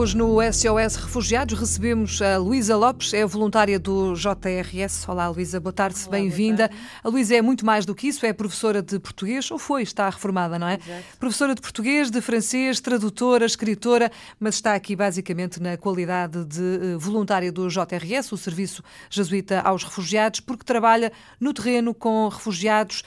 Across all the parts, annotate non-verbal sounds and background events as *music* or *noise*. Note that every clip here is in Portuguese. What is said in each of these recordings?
Hoje no SOS Refugiados recebemos a Luísa Lopes, é voluntária do JRS. Olá Luísa, boa tarde, bem-vinda. A Luísa é muito mais do que isso, é professora de português, ou foi, está reformada, não é? Exato. Professora de português, de francês, tradutora, escritora, mas está aqui basicamente na qualidade de eh, voluntária do JRS, o Serviço Jesuíta aos Refugiados, porque trabalha no terreno com refugiados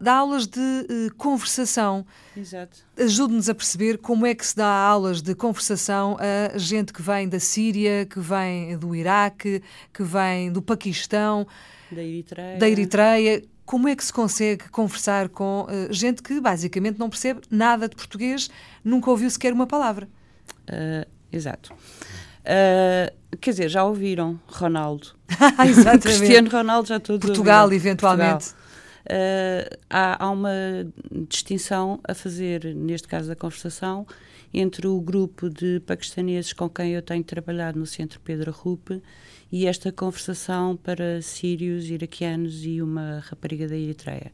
dá aulas de uh, conversação. Exato. Ajude-nos a perceber como é que se dá aulas de conversação a gente que vem da Síria, que vem do Iraque, que vem do Paquistão, da Eritreia. Da Eritreia. Como é que se consegue conversar com uh, gente que basicamente não percebe nada de português, nunca ouviu sequer uma palavra? Uh, exato. Uh, quer dizer, já ouviram Ronaldo. *laughs* Cristiano Ronaldo já todos Portugal, ouviram. eventualmente. Portugal. Uh, há, há, uma distinção a fazer, neste caso da conversação, entre o grupo de paquistaneses com quem eu tenho trabalhado no Centro Pedro Rupe e esta conversação para sírios, iraquianos e uma rapariga da Eritreia.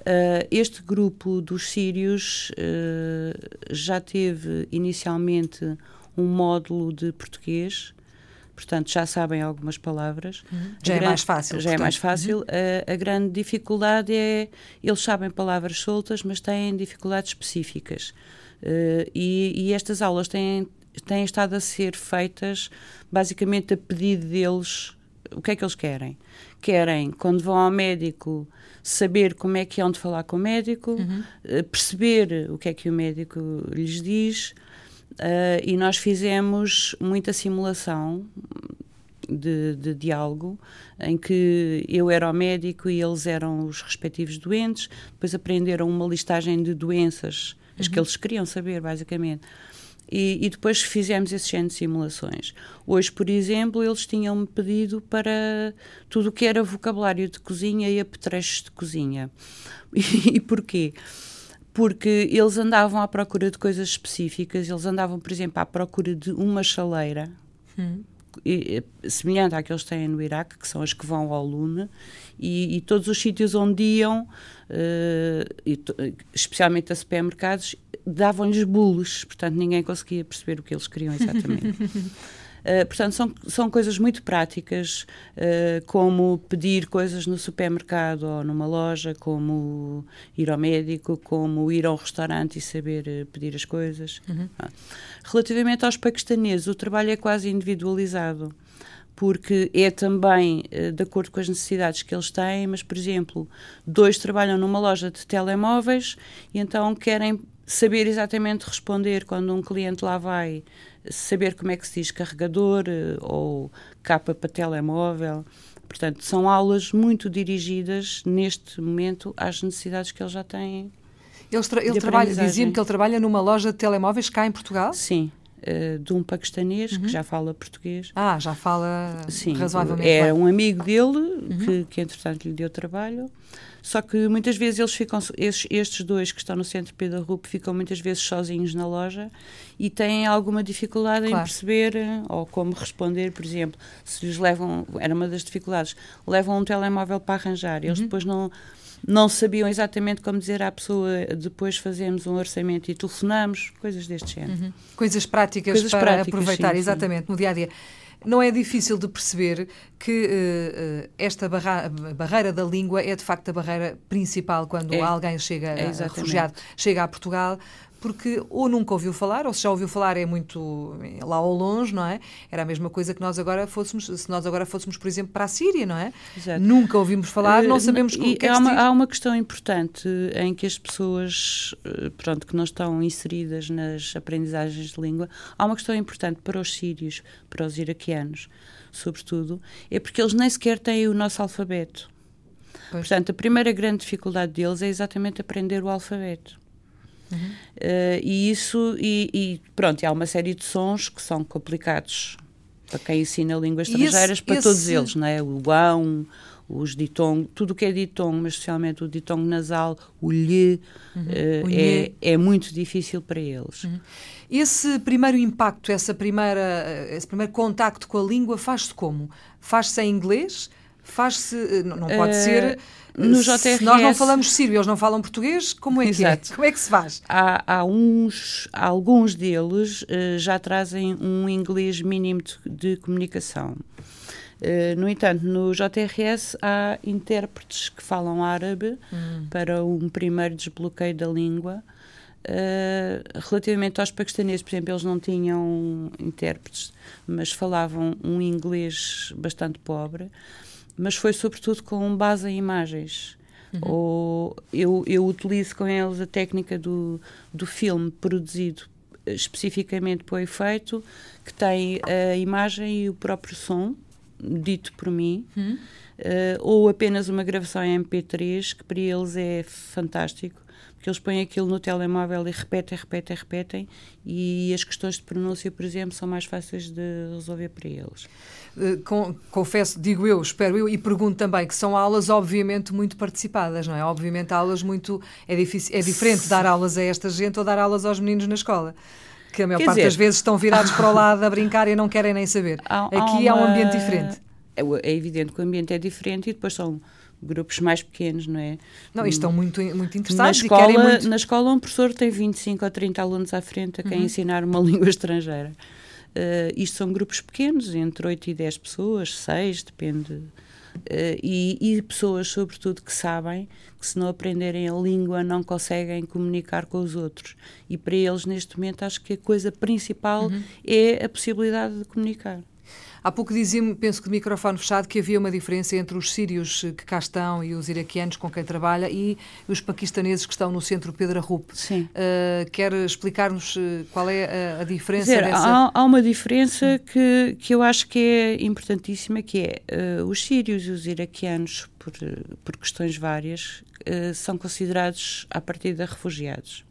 Uh, este grupo dos sírios uh, já teve inicialmente um módulo de português portanto já sabem algumas palavras. Uhum. Já é mais fácil. Já portanto. é mais fácil. Uhum. A, a, grande dificuldade é eles sabem palavras soltas, mas têm dificuldades específicas. Uh, e, e, estas aulas têm, têm estado a ser feitas basicamente a pedido deles. O que é que eles querem? Querem, quando vão ao médico, saber como é que é onde falar com o médico, uhum. uh, perceber o que é que o médico lhes diz, Uh, e nós fizemos muita simulação de, de, diálogo em que eu era o médico e eles eram os respectivos doentes, depois aprenderam uma listagem de doenças, as que uhum. eles queriam saber, basicamente. E, e, depois fizemos esse género de simulações. Hoje, por exemplo, eles tinham-me pedido para tudo o que era vocabulário de cozinha e apetrechos de cozinha. *laughs* E, e porquê? Porque eles andavam à procura de coisas específicas, eles andavam, por exemplo, à procura de uma chaleira, hum. semelhante à que eles têm no Iraque, que são as que vão ao Lune, e, e todos os sítios onde iam, uh, especialmente a supermercados, davam-lhes bulos, portanto ninguém conseguia perceber o que eles queriam exatamente. *laughs* Uh, portanto, são, são coisas muito práticas, uh, como pedir coisas no supermercado ou numa loja, como ir ao médico, como ir ao restaurante e saber uh, pedir as coisas. Uhum. Ah. Relativamente aos paquistaneses, o trabalho é quase individualizado porque é também de acordo com as necessidades que eles têm, mas, por exemplo, dois trabalham numa loja de telemóveis e então querem saber exatamente responder quando um cliente lá vai saber como é que se diz carregador eh, ou capa para telemóvel. Portanto, são aulas muito dirigidas neste momento às necessidades que eles já têm. Ele, tra ele trabalha, dizia-me que ele trabalha numa loja de telemóveis cá em Portugal? Sim, uh, de um paquistanês uhum. que já fala português. Ah, já fala Sim, razoavelmente é um amigo dele uhum. que, que, entretanto, lhe deu trabalho. Só que muitas vezes eles ficam, estes, estes dois que estão no centro Pedro Rup ficam muitas vezes sozinhos na loja e têm alguma dificuldade claro. em perceber eh, ou como responder, por exemplo, se lhes levam, era uma das dificuldades, levam um telemóvel para arranjar, eles uhum. depois não não sabiam exatamente como dizer à pessoa depois fazemos um orçamento e telefonamos, coisas deste género. Uhum. Coisas práticas coisas para práticas, aproveitar, sim, exatamente, sim. no dia a dia não é difícil de perceber que uh, esta barra barreira da língua é de facto a barreira principal quando é. alguém chega, é refugiado, chega a Portugal, porque ou nunca ouviu falar, ou se já ouviu falar é muito lá ao longe, não é? Era a mesma coisa que nós agora fôssemos, se nós agora fôssemos, por exemplo, para a Síria, não é? Exato. Nunca ouvimos falar, não eh, sabemos uh, o que é há, uma, há uma questão importante em que as pessoas, eh, pronto, que não estão inseridas nas aprendizagens de língua, há uma questão importante para os sírios, para os iraquianos, sobretudo, é porque eles nem sequer têm o nosso alfabeto. Pois. Portanto, a primeira grande dificuldade deles é exatamente aprender o alfabeto. Uhum. Uh, e isso, e, e, pronto, há uma série de sons que são complicados para quem ensina línguas estrangeiras, esse, para esse... todos eles, não é? O ão, os ditong, tudo o que é ditong, mas especialmente o ditong nasal, o lhe, uhum. uh, o é, é muito difícil para eles. Uhum. Esse primeiro impacto, essa primeira, esse primeiro contacto com a língua faz-se como? Faz-se em inglês? Faz-se, não, não pode uh, ser no JRS, nós não falamos sírio, eles não falam português, como é Exato. que é? Como é que se faz? Há, há uns, alguns deles uh, já trazem um inglês mínimo de, de comunicação. Uh, no entanto, no JRS há intérpretes que falam árabe hum. para um primeiro desbloqueio da língua. Uh, relativamente aos paquistaneses, por exemplo, eles não tinham intérpretes, mas falavam um inglês bastante pobre mas foi sobretudo com base em imagens. Uhum. Ou eu, eu utilizo com eles a técnica do, do filme produzido especificamente para o efeito, que tem a imagem e o próprio som, dito por mim, uhum. uh, ou apenas uma gravação em MP3, que para eles é fantástico, porque eles põem aquilo no telemóvel e repetem, repetem, repetem, e as questões de pronúncia, por exemplo, são mais fáceis de resolver para eles. Eh, confesso, digo eu, espero eu, e pergunto também que são aulas obviamente muito participadas, não é? Obviamente aulas muito é difícil, é diferente dar aulas a esta gente ou dar aulas aos meninos na escola. Que a maior Quer parte dizer, das vezes estão virados para o *laughs* lado a brincar e não querem nem saber. Há, Aqui há, uma... há um ambiente diferente. É, é evidente que o ambiente é diferente e depois são grupos mais pequenos, não é? Não, estão muito, muito interessados na escola, muito... Na escola um professor tem 25 ou 30 alunos à frente a quem uhum. ensinar uma *laughs* língua estrangeira. Uh, isto são grupos pequenos, entre 8 e 10 pessoas, 6, depende. Uh, e, e, pessoas, sobretudo, que sabem que se não aprenderem a língua não conseguem comunicar com os outros. E para eles, neste momento, acho que a coisa principal uhum. é a possibilidade de comunicar. Há pouco dizia-me, penso que de microfone fechado, que havia uma diferença entre os sírios que cá estão e os iraquianos com quem trabalha e os paquistaneses que estão no centro Pedro Arrup. Sim. Uh, quer explicar-nos eh, qual é a, a diferença dizer, dessa... há, há, uma diferença que, que eu acho que é importantíssima, que é uh, os sírios e os iraquianos, por, por questões várias, uh, são considerados, a partir de refugiados.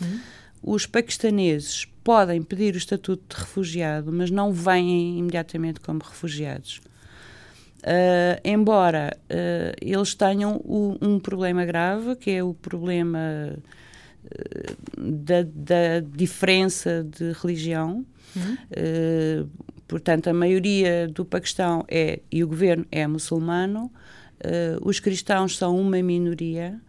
Hum? Os paquistaneses podem pedir o estatuto de refugiado, mas não vêm imediatamente como refugiados. Uh, embora uh, eles tenham o, um problema grave, que é o problema uh, da, da, diferença de religião. Uhum. portanto, a maioria do Paquistão é, e o governo é muçulmano, os cristãos são uma minoria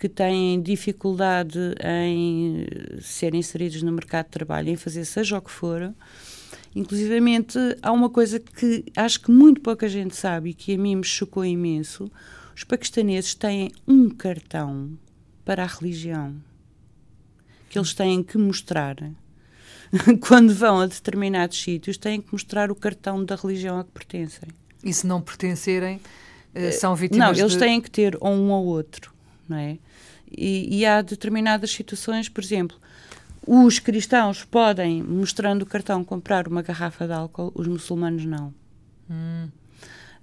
que têm dificuldade em ser inseridos no mercado de trabalho, em fazer seja o que for. Inclusivamente, há uma coisa que acho que muito pouca gente sabe e que a mim me chocou imenso: os paquistaneses têm um cartão para a religião que eles têm que mostrar. *laughs* Quando vão a determinados sítios, têm que mostrar o cartão da religião a que pertencem. E se não pertencerem, eh, são vítimas Não, eles de... têm que ter ou um ou outro, não é? E, e há determinadas situações, por exemplo, os cristãos podem, mostrando o cartão, comprar uma garrafa de álcool, os muçulmanos não. Hum.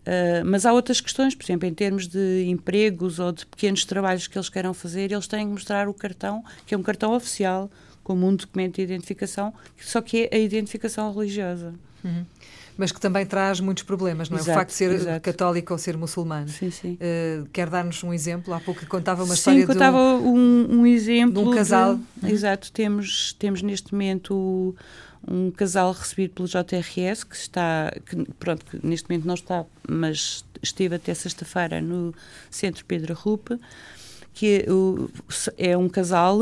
Uh, mas há outras questões, por exemplo, em termos de empregos ou de pequenos trabalhos que eles queiram fazer, eles têm que mostrar o cartão, que é um cartão oficial, como um documento de identificação, só que é a identificação religiosa. Uhum mas que também traz muitos problemas, não é? Exato, o facto de ser exato. católico ou ser muçulmano. Sim, sim. Uh, quer dar-nos um exemplo? Há pouco contava uma sim, história contava de um, um, um exemplo de um casal. De, exato, temos, temos neste momento um casal recebido pelo JRS que está, que, pronto, que neste momento não está, mas esteve até sexta-feira no Centro Pedro Rupe, que é, é um casal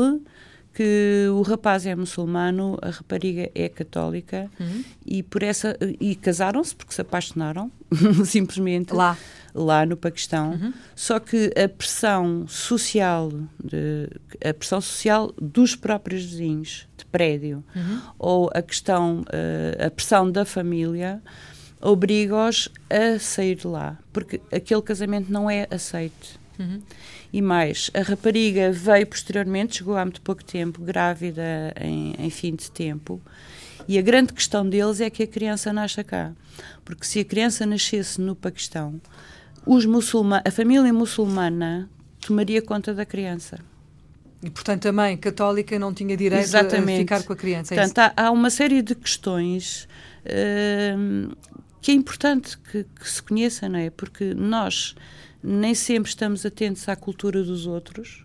que o rapaz é muçulmano, a rapariga é católica uhum. e por essa e casaram-se porque se apaixonaram *laughs* simplesmente lá lá no Paquistão. Uhum. Só que a pressão social de, a pressão social dos próprios vizinhos de prédio uhum. ou a questão uh, a pressão da família obriga-os a sair de lá porque aquele casamento não é aceito. Uhum. E mais, a rapariga veio posteriormente, chegou há muito pouco tempo, grávida em, em fim de tempo. E a grande questão deles é que a criança nasça cá. Porque se a criança nascesse no Paquistão, os muçulman a família muçulmana tomaria conta da criança. E, portanto, a mãe católica não tinha direito Exatamente. a ficar com a criança. É portanto, há, há, uma série de questões uh, que é importante que, que, se conheça, não é? Porque nós nem sempre estamos atentos à cultura dos outros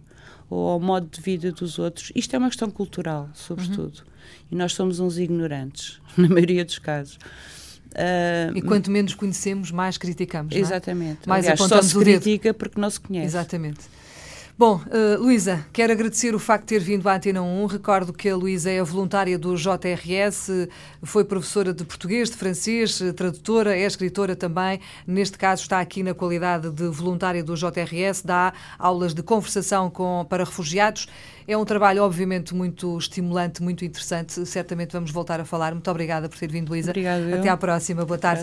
ou ao modo de vida dos outros. Isto é uma questão cultural, sobretudo. Uhum. E nós somos uns ignorantes, *laughs* na maioria dos casos. Uh, e quanto menos conhecemos, mais criticamos. Exatamente. É? Mais Aliás, só se critica porque não se conhece. Exatamente. Bom, uh, Luísa, quero agradecer o facto de ter vindo à Antena 1. Recordo que a Luísa é voluntária do JRS, foi professora de português, de francês, tradutora, é escritora também. Neste caso, está aqui na qualidade de voluntária do JRS, dá aulas de conversação com, para refugiados. É um trabalho, obviamente, muito estimulante, muito interessante. Certamente vamos voltar a falar. Muito obrigada por ter vindo, Luísa. Obrigada. Até à próxima. Boa tarde.